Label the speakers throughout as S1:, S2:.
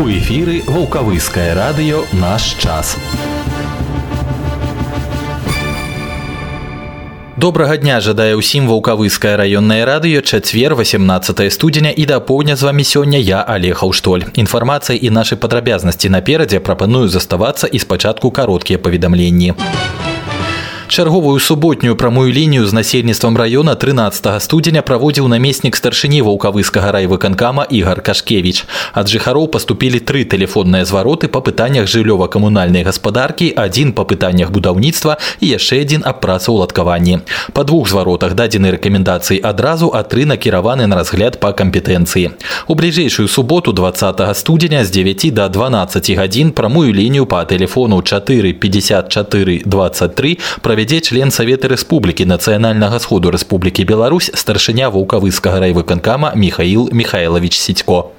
S1: У эфіры вулкавыскае радыё наш час. Добрага дня жадае ўсім вулкавыскае раённае радыё чацвер 18 студзеня і да поўдня з вами сёння я алехаў штоль інфармацыя і нашы падрабязнасці наперадзе прапаную заставацца і спачатку кароткія паведамленні. Чарговую суботнюю прамую лінію з насельніцтвам раёна 13 студзеня праводзіў намеснік старшыні ваўкавыскага райвыканкама Ігар Кашкевіч. Ад жыхароў паступілі тры тэлефонныя звароты па пытаннях жыллёва-камунальнай гаспадаркі, адзін па пытаннях будаўніцтва і яшчэ адзін аб працаўладкаванні. Па двух зваротах дадзены рэкамендацыі адразу, а тры накіраваны на разгляд па кампетэнцыі. У бліжэйшую суботу 20 студзеня з 9 до 12 гадзін прамую лінію па тэлефону 4 54 23 правядзе правядзе член Савета Рэспублікі нацыянальнага сходу Рэспублікі Беларусь старшыня вулкавыскага райвыканкама Михаил Михайлович Сідько.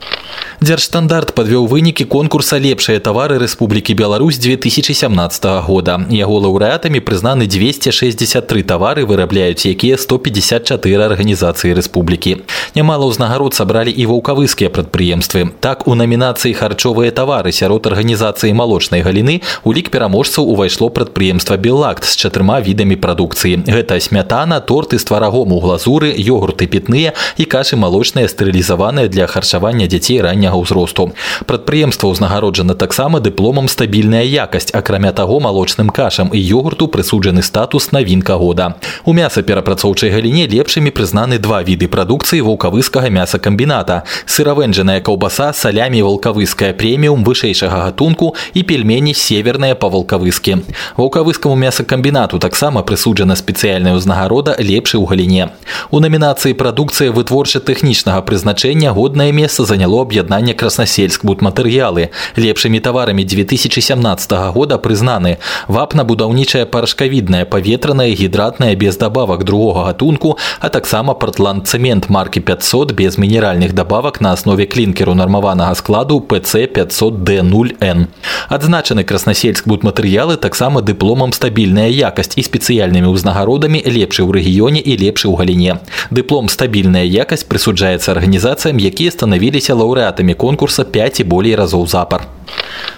S1: Дзяржстандарт падвёў вынікі конкурса лепшыя тавары Рэспублікі Беларусь 2017 года. Яго лаўрэатамі прызнаны 263 тавары вырабляюць якія 154 арганізацыі рэспублікі. Нямала ўзнагарод сабралі і ваўкавыскія прадпрыемствы. Так у намінацыі харчовыя тавары сярод арганізацыі малочнай галіны у лік пераможцаў увайшло прадпрыемства Белакт з чатырма трыма відамі прадукцыі. Гэта смятана, торты з тварагом у глазуры, ёгурты пітныя і кашы малочныя стэрылізаваныя для харчавання дзяцей ранняга ўзросту. Прадпрыемства ўзнагароджана таксама дыпломам стабільная якасць, акрамя таго малочным кашам і ёгурту прысуджаны статус навінка года. У мясаперапрацоўчай галіне лепшымі прызнаны два віды прадукцыі вулкавыскага мясакамбіната. Сыравэнджаная каўбаса салямі вулкавыская прэміум вышэйшага гатунку і пельмені северная па вулкавыскі. Вулкавыскаму мясакамбінату таксама прысуджана спецыяльная ўзнагарода лепшы ў галіне. У намінацыі прадукцыя вытворча-тэхнічнага прызначэння годнае месца заняло аб'яднанне краснасельск будматэрыялы. Лепшымі таварамі 2017 года прызнаны вапна-будаўнічая парашкавідная паветраная гідратная без дабавак другога гатунку, а таксама партланд цэмент маркі 500 без мінеральных дабавак на аснове клінкеру нармаванага складу PC 500D0N. Адзначаны краснасельск будматэрыялы таксама дыпломам стабільная якасць якасць і спецыяльнымі ўзнагародамі лепшы ў рэгіёне і лепшы ў галіне. Дыплом стабільная якасць прысуджаецца арганізацыям, якія станавіліся лаўрэатамі конкурса 5 і болей разоў запар.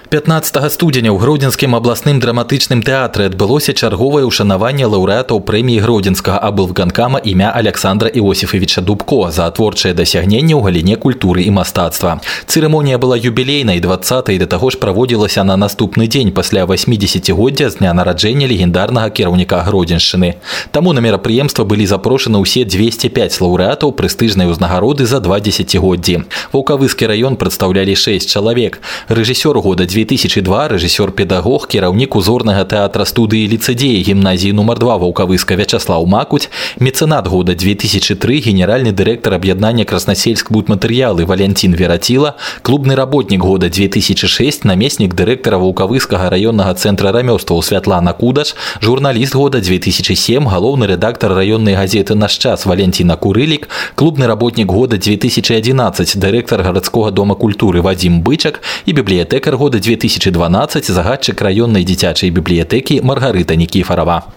S1: 15 студзеня ў гродзенскім абласным драматычным тэатры адбылося чарговае ўшанаванне лаўрэатаў прэміі гродзенскага аблганкама імя Александра Іосифовича Дубко за творчае дасягненне ў галіне культуры і мастацтва. Цырымонія была юбілейнай 20 да таго ж праводзілася на наступны дзень пасля 80годдзя з дня нараджэння легендарнага кіраўніка гродзеншчыны. Таму на мерапрыемства былі запрошаны ўсе 205 лаўрэатаў прэстыжнай узнагароды за два дзесяцігоддзі. Ваўкавыскі раён прадстаўлялі 6 чалавек. Рэжысёр года 2000 2002 рэжысёр-педагог кіраўнік узорнага тэатра студыі ліцэдзеі гімназіі нумар два ваўкавыска вячаслаў макуць мецэнат года 2003 генеральны дырэктар аб'яднання краснасельск будматэрыялы валянцін вераціла клубны работнік года 2006 намеснік дырэктара ваўкавыскага раённага цэнтра рамёстваў святлана кудаш журналіст года 2007 галоўны рэдактар раённай газеты наш час валенціна курылік клубны работнік года 2011 дырэктар гарадскога дома культуры вадзім бычак і бібліятэкар года 2000 2012 загадчык раённай дзіцячай бібліятэкі Маргарыта Нікіфарава.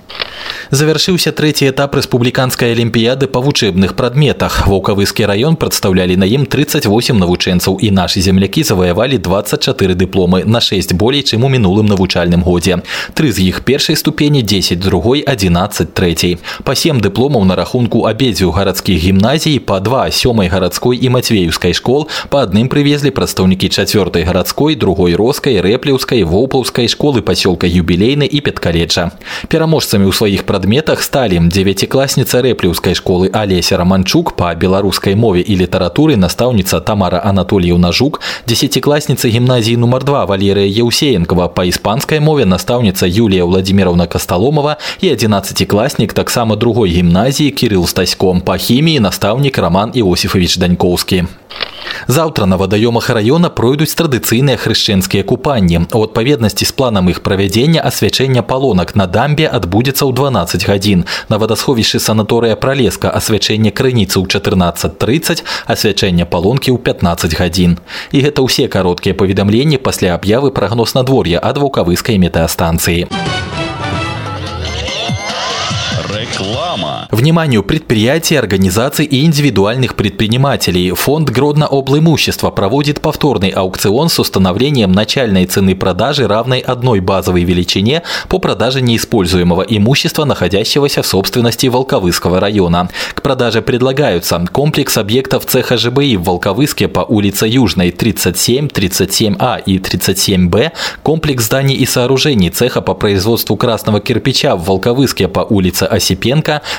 S1: Завяршыўся трэці этап рэспубліканскай алімпіяды па вучэбных прадметах. Ваўкавыскі раён прадстаўлялі на ім 38 навучэнцаў і нашы землякі заваявалі 24 дыпломы на 6 болей, чым у мінулым навучальным годзе. Тры з іх першай ступені 10 другой 11 трэцяй. Па сем дыпломаў на рахунку абедзвюх гарадскіх гімназій па два сёмай гарадской і мацвеюскай школ па адным прывезлі прадстаўнікі чацвёртай гарадской, другой роскай, рэплеўскай, воўпаўскай школы пасёлка юбілейны і петкалеча. Пераможцамі ў сваіх прадметах сталі дзевяцікласніца рэплеўскай школы алеся раманчук па беларускай мове і літаратуры настаўніца тамара анатольевна жук дзесяцікласніца гімназіі нумар два валерыя еўсеенкова па іспанскай мове настаўніца юлія владимировна касталомова і адзінаццацікласнік таксама другой гімназіі кирилл стаськом па хіміі настаўнік роман іосифович даньковскі Заўтра на вадаёмах раёна пройдуць традыцыйныя хрышчэнскія купанні. У адпаведнасці з планам іх правядзення асвячэння палонак на дамбе адбудзецца ў 12 гадзін. На вадасховішчы санаторыя пралеска асвячэнне крыніцы ў 14:30, асвячэння палонкі ў 15 гадзін. І гэта ўсе кароткія паведамленні пасля аб'явы прагноз надвор'я ад вулкавыскай метэастанцыі. Реклама. Вниманию предприятий, организаций и индивидуальных предпринимателей. Фонд Гродно облимущества проводит повторный аукцион с установлением начальной цены продажи, равной одной базовой величине по продаже неиспользуемого имущества, находящегося в собственности Волковыского района. К продаже предлагаются комплекс объектов цеха ЖБИ в Волковыске по улице Южной 37, 37А и 37Б, комплекс зданий и сооружений цеха по производству красного кирпича в Волковыске по улице Осипенко,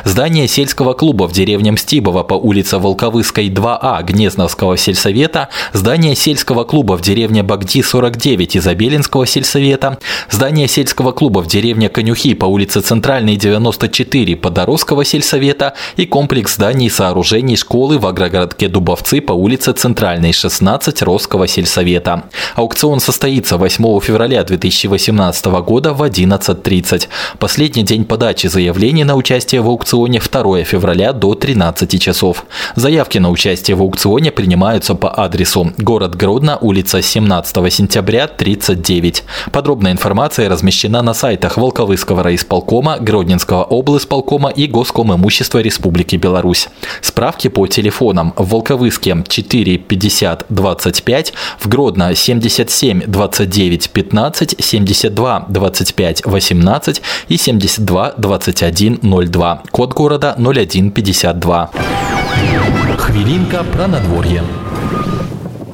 S1: здание сельского клуба в деревне Мстибово по улице Волковыской 2А Гнезновского сельсовета, здание сельского клуба в деревне Багди 49 Изобелинского сельсовета, здание сельского клуба в деревне Конюхи по улице Центральной 94 Подоросского сельсовета и комплекс зданий и сооружений школы в агрогородке Дубовцы по улице Центральной 16 Росского сельсовета. Аукцион состоится 8 февраля 2018 года в 11.30. Последний день подачи заявлений на участие в аукционе 2 февраля до 13 часов. Заявки на участие в аукционе принимаются по адресу город Гродно, улица 17 сентября, 39. Подробная информация размещена на сайтах Волковыского райисполкома, Гродненского облсполкома и Госком имущества Республики Беларусь. Справки по телефонам в Волковыске 4 50 25, в Гродно 77 29 15, 72 25 18 и 72 21 02. Код города 0152. Хвилинка про надворье.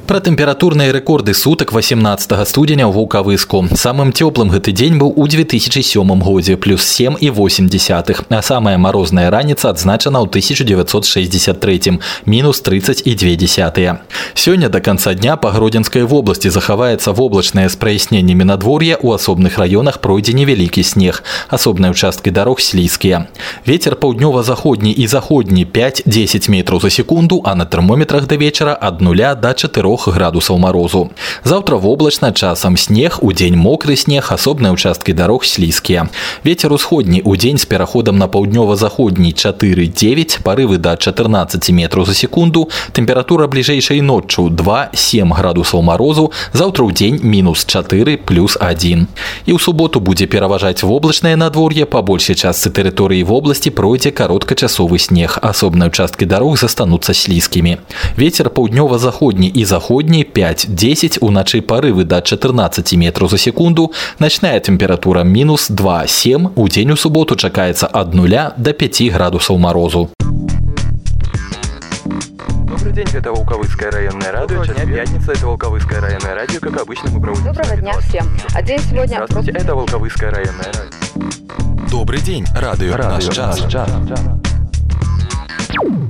S1: Пра тэмпературныя рэкорды сутак 18 студзеня ў вулкавыску самым цёплым гэты дзень быў у 2007 годзе плюс 7 і 8 десятых а самая марозная раніца адзначана ў 1963 мінус 30 і 2 десятыя сёння до конца дня па гродзенскай вобласці захаваецца воблачнае з праясненнямі надвор'я у асобных раёнах пройдзе невялікі снег асобныя участкі дарог слізкія ветер паўднёва-заходні і заходні 5-10 метров за секунду а на тэрмометрах да вечара ад нуля до 4 градусаў морозу. Завтра воблачна часам снег, удзень мокры снег, асобныя участкі дарог слізкія. Вецер усходні удзень з пераходам на паўднёва-заходні 4-9, парывы да 14 метров за секунду, тэмпература бліжэйшай ноччу 2-7 градусаў морозу, заўтра ў дзень мінус 4 плюс 1. І ў суботу будзе пераважаць воблачнае надвор'е па большай частцы тэрыторыі вобласці пройдзе кароткачасовы снег. Асобныя участкі дарог застануцца слізкімі. Вецер паўднёва-заходні і заходні заходней 5-10, уначы порывы до 14 метров за секунду, ночная температура минус 2-7, у день у субботу чакаецца от 0 до 5 градусов морозу.
S2: Добрый день, это Волковыцкое районное радио. Сейчас пятница, это Волковыцкое районное радио. Как обычно, мы проводим...
S3: Доброго дня всем. А день сегодня...
S2: Здравствуйте, это Волковыцкое районное радио.
S1: Добрый день, радио, радио наш час. Наш час.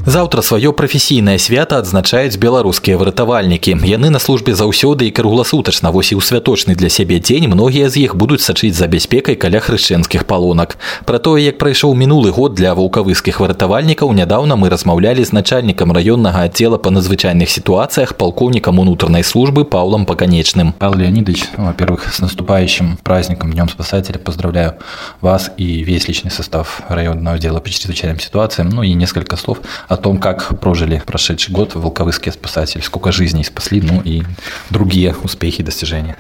S1: Заўтра сваё прафесійнае свята адзначаюць беларускія выратавальнікі. Яны на службе заўсёды і кругласутачна вось і ў святочны для сябе дзень многія з іх будуць сачыць за бяспекай каля хрышчэнскіх палонак. Пра тое, як прайшоў мінулы год для ваўкавыскіх выратавальнікаў нядаўна мы размаўлялі з начальнікам раённага аддзела па надзвычайных сітуацыях палкоўнікам унутранай службы Паўлам Паканечным.
S4: Павел Леонидович, во-первых, с наступающим праздником Днем Спасателя поздравляю вас и весь личный состав районного отдела по чрезвычайным ситуациям. Ну и несколько слов о том, как прожили прошедший год волковыские спасатели, сколько жизней спасли, ну и другие успехи и достижения.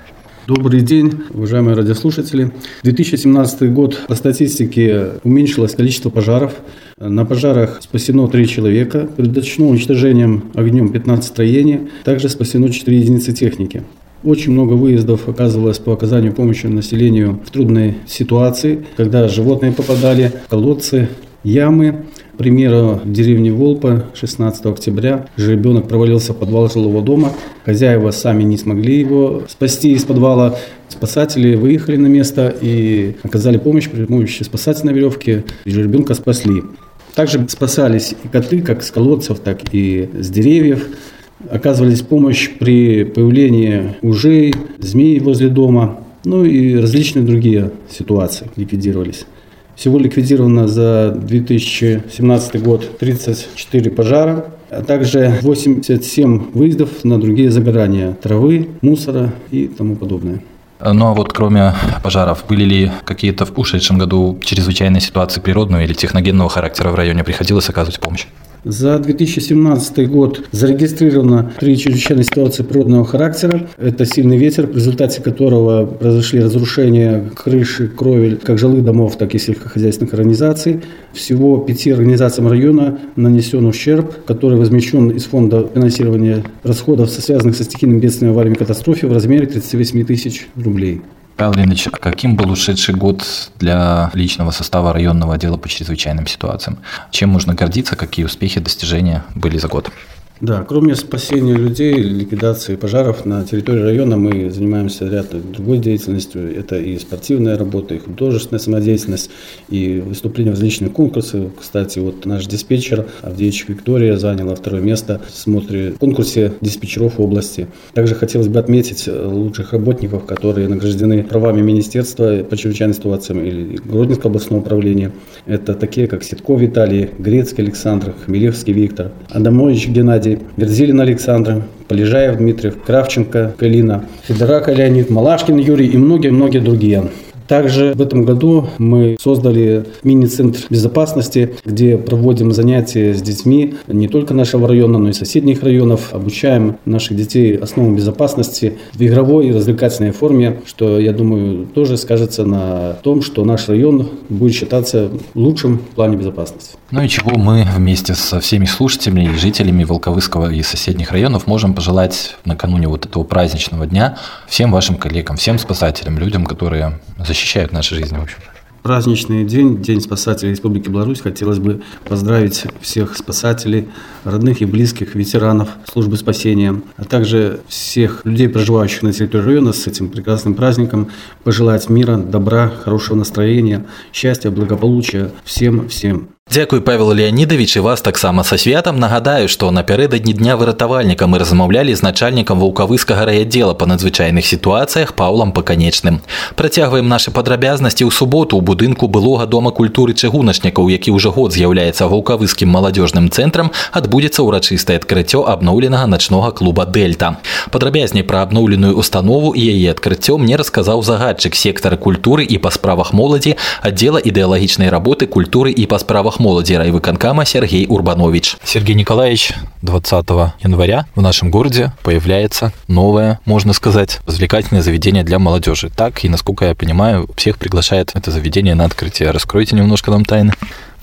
S5: Добрый день, уважаемые радиослушатели. 2017 год по статистике уменьшилось количество пожаров. На пожарах спасено 3 человека, предотвращено уничтожением огнем 15 строений, также спасено 4 единицы техники. Очень много выездов оказывалось по оказанию помощи населению в трудной ситуации, когда животные попадали в колодцы, ямы. К примеру, в деревне Волпа 16 октября ребенок провалился в подвал жилого дома. Хозяева сами не смогли его спасти из подвала. Спасатели выехали на место и оказали помощь при помощи спасательной веревки. Ребенка спасли. Также спасались и коты, как с колодцев, так и с деревьев. Оказывались помощь при появлении ужей, змей возле дома, ну и различные другие ситуации ликвидировались. Всего ликвидировано за 2017 год 34 пожара, а также 87 выездов на другие загорания травы, мусора и тому подобное.
S4: Ну а вот кроме пожаров, были ли какие-то в ушедшем году чрезвычайные ситуации природного или техногенного характера в районе приходилось оказывать помощь?
S5: За 2017 год зарегистрировано три чрезвычайные ситуации природного характера. Это сильный ветер, в результате которого произошли разрушения крыши, кровель как жилых домов, так и сельскохозяйственных организаций. Всего пяти организациям района нанесен ущерб, который возмещен из фонда финансирования расходов, связанных со стихийным бедствием, авариями, катастрофе в размере 38 тысяч рублей.
S4: Павел Ильич, а каким был ушедший год для личного состава районного отдела по чрезвычайным ситуациям? Чем можно гордиться, какие успехи, достижения были за год?
S5: Да, кроме спасения людей, ликвидации пожаров на территории района мы занимаемся ряд другой деятельностью. Это и спортивная работа, и художественная самодеятельность, и выступления в различных конкурсах. Кстати, вот наш диспетчер Авдеевич Виктория заняла второе место в смотре в конкурсе диспетчеров области. Также хотелось бы отметить лучших работников, которые награждены правами Министерства по чрезвычайным ситуациям или Гродненского областного управления. Это такие, как Ситков Виталий, Грецкий Александр, Хмелевский Виктор, Адамович Геннадий, Геннадий, Верзилин Александр, Полежаев Дмитрий, Кравченко Калина, Федорака Леонид, Малашкин Юрий и многие-многие другие. Также в этом году мы создали мини-центр безопасности, где проводим занятия с детьми не только нашего района, но и соседних районов. Обучаем наших детей основам безопасности в игровой и развлекательной форме, что, я думаю, тоже скажется на том, что наш район будет считаться лучшим в плане безопасности.
S4: Ну и чего мы вместе со всеми слушателями и жителями Волковыского и соседних районов можем пожелать накануне вот этого праздничного дня всем вашим коллегам, всем спасателям, людям, которые защищают наши жизни, в общем
S5: праздничный день, День спасателей Республики Беларусь. Хотелось бы поздравить всех спасателей, родных и близких, ветеранов службы спасения, а также всех людей, проживающих на территории района с этим прекрасным праздником. Пожелать мира, добра, хорошего настроения, счастья, благополучия всем-всем.
S1: Дзякуй павел леонидович і вас таксама са святам нагадаю што напярэдадні дня выратавальніка мы размаўлялі з начальнікам вулкавыскага райаддзела па надзвычайных сітуацыях паўлам паканечным працягваем нашы падрабязнасці ў суботу ў будынку былога дома культуры чыгуначнікаў які ўжо год з'яўляецца вулкавыскім маладзёжным цэнтрам адбудзецца ўрачыстае адкрыццё абноўленага начнога клуба дельта падрабязней пра абноўленую установу і яе адкрыццё мне расказаў загадчык сектара культуры і па справах моладзі аддзела ідэалагічнай работы культуры і па справах делах молоди райвыконкама Сергей Урбанович.
S4: Сергей Николаевич, 20 января в нашем городе появляется новое, можно сказать, развлекательное заведение для молодежи. Так, и насколько я понимаю, всех приглашает это заведение на открытие. Раскройте немножко нам тайны.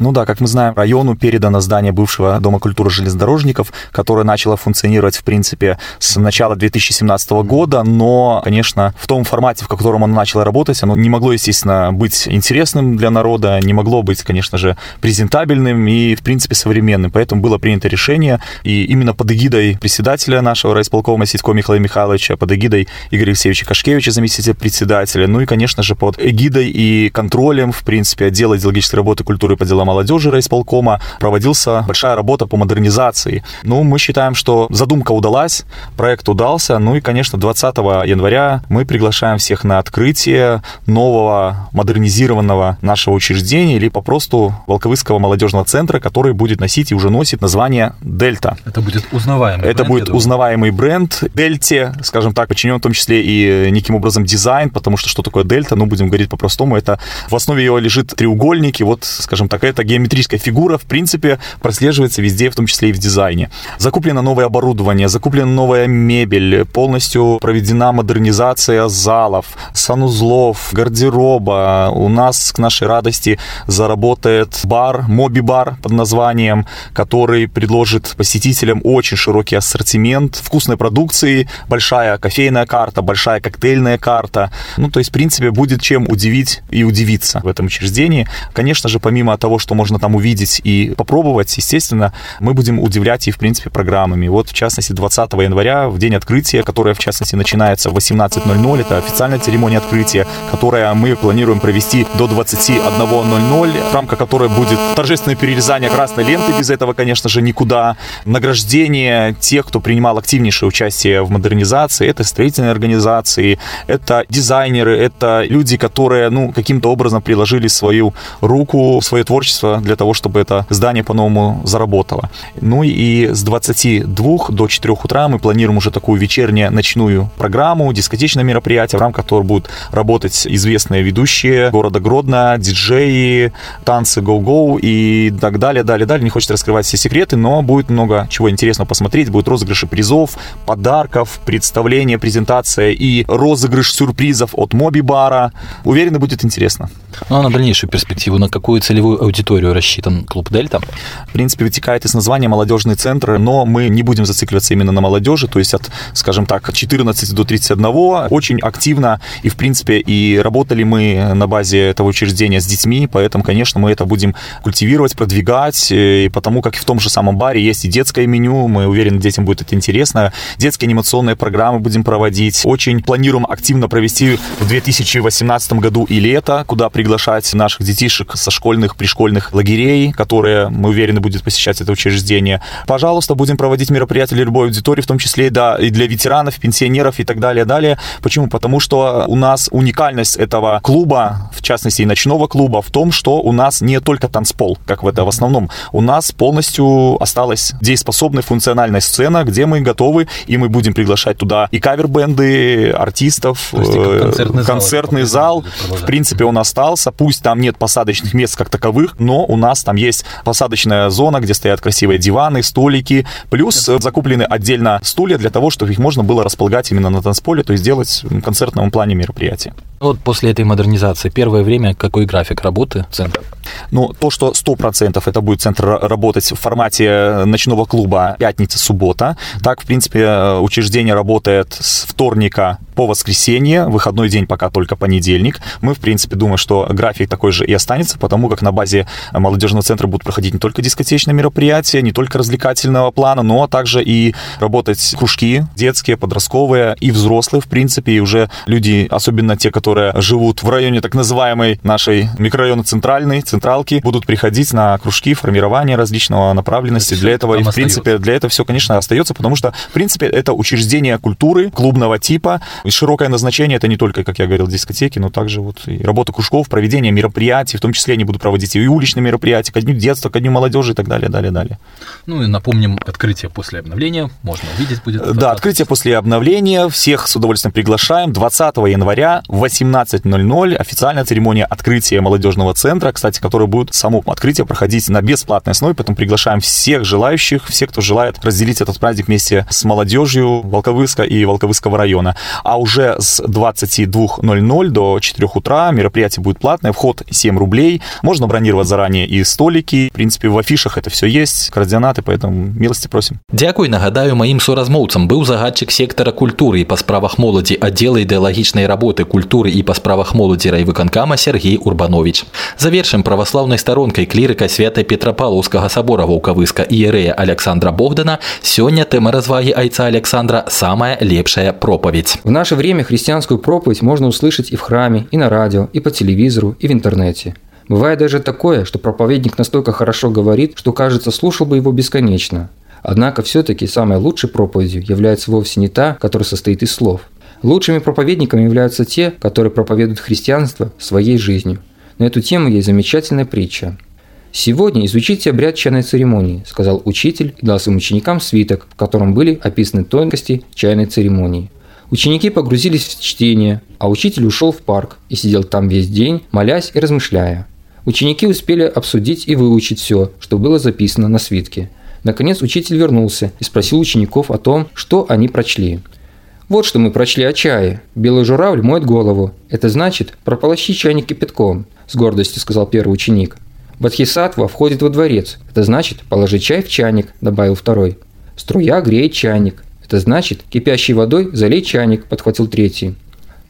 S6: Ну да, как мы знаем, району передано здание бывшего Дома культуры железнодорожников, которое начало функционировать, в принципе, с начала 2017 года, но, конечно, в том формате, в котором оно начало работать, оно не могло, естественно, быть интересным для народа, не могло быть, конечно же, презентабельным и, в принципе, современным. Поэтому было принято решение, и именно под эгидой председателя нашего райисполкома Сидько Михаила Михайловича, под эгидой Игоря Алексеевича Кашкевича, заместителя председателя, ну и, конечно же, под эгидой и контролем, в принципе, отдела идеологической работы культуры по делам молодежи райисполкома проводился большая работа по модернизации. Ну, мы считаем, что задумка удалась, проект удался. Ну и, конечно, 20 января мы приглашаем всех на открытие нового модернизированного нашего учреждения или попросту Волковыского молодежного центра, который будет носить и уже носит название «Дельта».
S4: Это будет узнаваемый
S6: Это
S4: бренд,
S6: будет узнаваемый бренд Дельте, скажем так, подчинен в том числе и неким образом дизайн, потому что что такое Дельта, ну, будем говорить по-простому, это в основе его лежит треугольник, и вот, скажем так, это геометрическая фигура, в принципе, прослеживается везде, в том числе и в дизайне. Закуплено новое оборудование, закуплена новая мебель, полностью проведена модернизация залов, санузлов, гардероба. У нас, к нашей радости, заработает бар, моби-бар под названием, который предложит посетителям очень широкий ассортимент вкусной продукции, большая кофейная карта, большая коктейльная карта. Ну, то есть, в принципе, будет чем удивить и удивиться в этом учреждении. Конечно же, помимо того, что можно там увидеть и попробовать, естественно, мы будем удивлять и, в принципе, программами. Вот, в частности, 20 января, в день открытия, которое, в частности, начинается в 18.00, это официальная церемония открытия, которая мы планируем провести до 21.00, в рамках которой будет торжественное перерезание красной ленты, без этого, конечно же, никуда, награждение тех, кто принимал активнейшее участие в модернизации, это строительные организации, это дизайнеры, это люди, которые, ну, каким-то образом приложили свою руку, свое творчество электричество для того, чтобы это здание по-новому заработало. Ну и с 22 до 4 утра мы планируем уже такую вечерне-ночную программу, дискотечное мероприятие, в рамках которого будут работать известные ведущие города Гродно, диджеи, танцы go-go и так далее, далее, далее. Не хочется раскрывать все секреты, но будет много чего интересного посмотреть. Будет розыгрыши призов, подарков, представление, презентация и розыгрыш сюрпризов от Моби Бара. Уверен, будет интересно.
S1: Ну а на дальнейшую перспективу, на какую целевую аудиторию рассчитан клуб Дельта?
S6: В принципе, вытекает из названия молодежный центр, но мы не будем зацикливаться именно на молодежи, то есть от, скажем так, 14 до 31. Очень активно и, в принципе, и работали мы на базе этого учреждения с детьми, поэтому, конечно, мы это будем культивировать, продвигать, и потому как в том же самом баре есть и детское меню, мы уверены, детям будет это интересно. Детские анимационные программы будем проводить. Очень планируем активно провести в 2018 году и лето, куда приглашать наших детишек со школьных, пришкольных лагерей, которые, мы уверены, будет посещать это учреждение. Пожалуйста, будем проводить мероприятия для любой аудитории, в том числе да, и для ветеранов, пенсионеров и так далее, далее. Почему? Потому что у нас уникальность этого клуба, в частности и ночного клуба, в том, что у нас не только танцпол, как в это в основном. У нас полностью осталась дееспособная функциональная сцена, где мы готовы, и мы будем приглашать туда и кавер-бенды, артистов,
S1: э, концертный,
S6: концертный зал. зал. В принципе, он остался. Пусть там нет посадочных мест как таковых, но у нас там есть посадочная зона, где стоят красивые диваны, столики. Плюс закуплены отдельно стулья для того, чтобы их можно было располагать именно на танцполе, то есть делать в концертном плане мероприятия.
S1: Вот после этой модернизации первое время какой график работы центра?
S6: Ну, то, что 100% это будет центр работать в формате ночного клуба пятница-суббота. Так, в принципе, учреждение работает с вторника по воскресенье, выходной день пока только понедельник. Мы, в принципе, думаем, что график такой же и останется, потому как на базе молодежного центра будут проходить не только дискотечные мероприятия, не только развлекательного плана, но также и работать кружки детские, подростковые и взрослые, в принципе, и уже люди, особенно те, которые живут в районе так называемой нашей микрорайона центральный, централки, будут приходить на кружки, формирование различного направленности. Для этого, и, в принципе, для этого все, конечно, остается, потому что, в принципе, это учреждение культуры клубного типа, и широкое назначение это не только, как я говорил, дискотеки, но также вот и работа кружков, проведение мероприятий, в том числе они будут проводить и уличные мероприятия, ко дню детства, ко дню молодежи и так далее, далее, далее.
S1: Ну и напомним, открытие после обновления можно увидеть будет.
S6: Да, открытие после обновления. Всех с удовольствием приглашаем. 20 января в 18.00 официальная церемония открытия молодежного центра, кстати, которая будет само открытие проходить на бесплатной основе, поэтому приглашаем всех желающих, всех, кто желает разделить этот праздник вместе с молодежью Волковыска и Волковыского района. А уже с 22.00 до 4 утра мероприятие будет платное, вход 7 рублей, можно бронировать заранее и столики, в принципе, в афишах это все есть, координаты, поэтому милости просим.
S1: Дякую, нагадаю, маім суразмоўцам быў загадчык сектара культуры і па справах моладзі аддзела ідэалагічнай работы культуры і па справах моладзі райвыканкама Сергей Урбанович. Завершым праваслаўнай старонкай клірыка святай Петрапалаўскага сабора ваўкавыска іерэя Александра Богдана сёння тэма развагі айца Александра самая лепшая проповедь.
S7: В наше время христианскую проповедь можно услышать и в храме, и на радио, и по телевизору, и в интернете. Бывает даже такое, что проповедник настолько хорошо говорит, что, кажется, слушал бы его бесконечно. Однако все-таки самой лучшей проповедью является вовсе не та, которая состоит из слов. Лучшими проповедниками являются те, которые проповедуют христианство своей жизнью. На эту тему есть замечательная притча. «Сегодня изучите обряд чайной церемонии», – сказал учитель и дал своим ученикам свиток, в котором были описаны тонкости чайной церемонии. Ученики погрузились в чтение, а учитель ушел в парк и сидел там весь день, молясь и размышляя. Ученики успели обсудить и выучить все, что было записано на свитке. Наконец учитель вернулся и спросил учеников о том, что они прочли. «Вот что мы прочли о чае. Белый журавль моет голову. Это значит, прополощи чайник кипятком», – с гордостью сказал первый ученик. «Бадхисатва входит во дворец. Это значит, положи чай в чайник», – добавил второй. «Струя греет чайник. Это значит, кипящей водой залей чайник», – подхватил третий.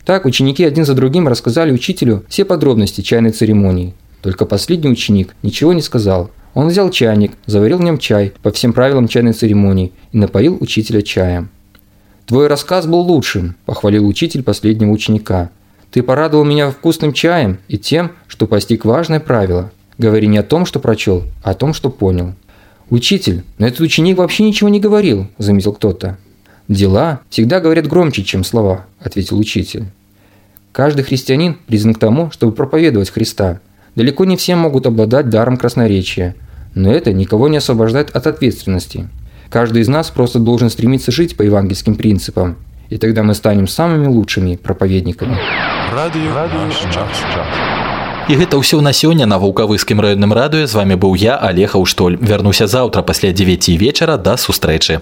S7: Так ученики один за другим рассказали учителю все подробности чайной церемонии. Только последний ученик ничего не сказал. Он взял чайник, заварил в нем чай по всем правилам чайной церемонии и напоил учителя чаем. «Твой рассказ был лучшим», – похвалил учитель последнего ученика. «Ты порадовал меня вкусным чаем и тем, что постиг важное правило. Говори не о том, что прочел, а о том, что понял». «Учитель, но этот ученик вообще ничего не говорил», – заметил кто-то. «Дела всегда говорят громче, чем слова», – ответил учитель. «Каждый христианин призван к тому, чтобы проповедовать Христа. Далеко не все могут обладать даром красноречия, но это никого не освобождает от ответственности. Каждый из нас просто должен стремиться жить по евангельским принципам, и тогда мы станем самыми лучшими проповедниками.
S6: Радио, Радио наш час.
S1: І гэта ўсё на сёння на вулкавыскім раённым радыё з вами быў я алег аўштоль вярнуся заўтра пасля 9 вечара да сустрэчы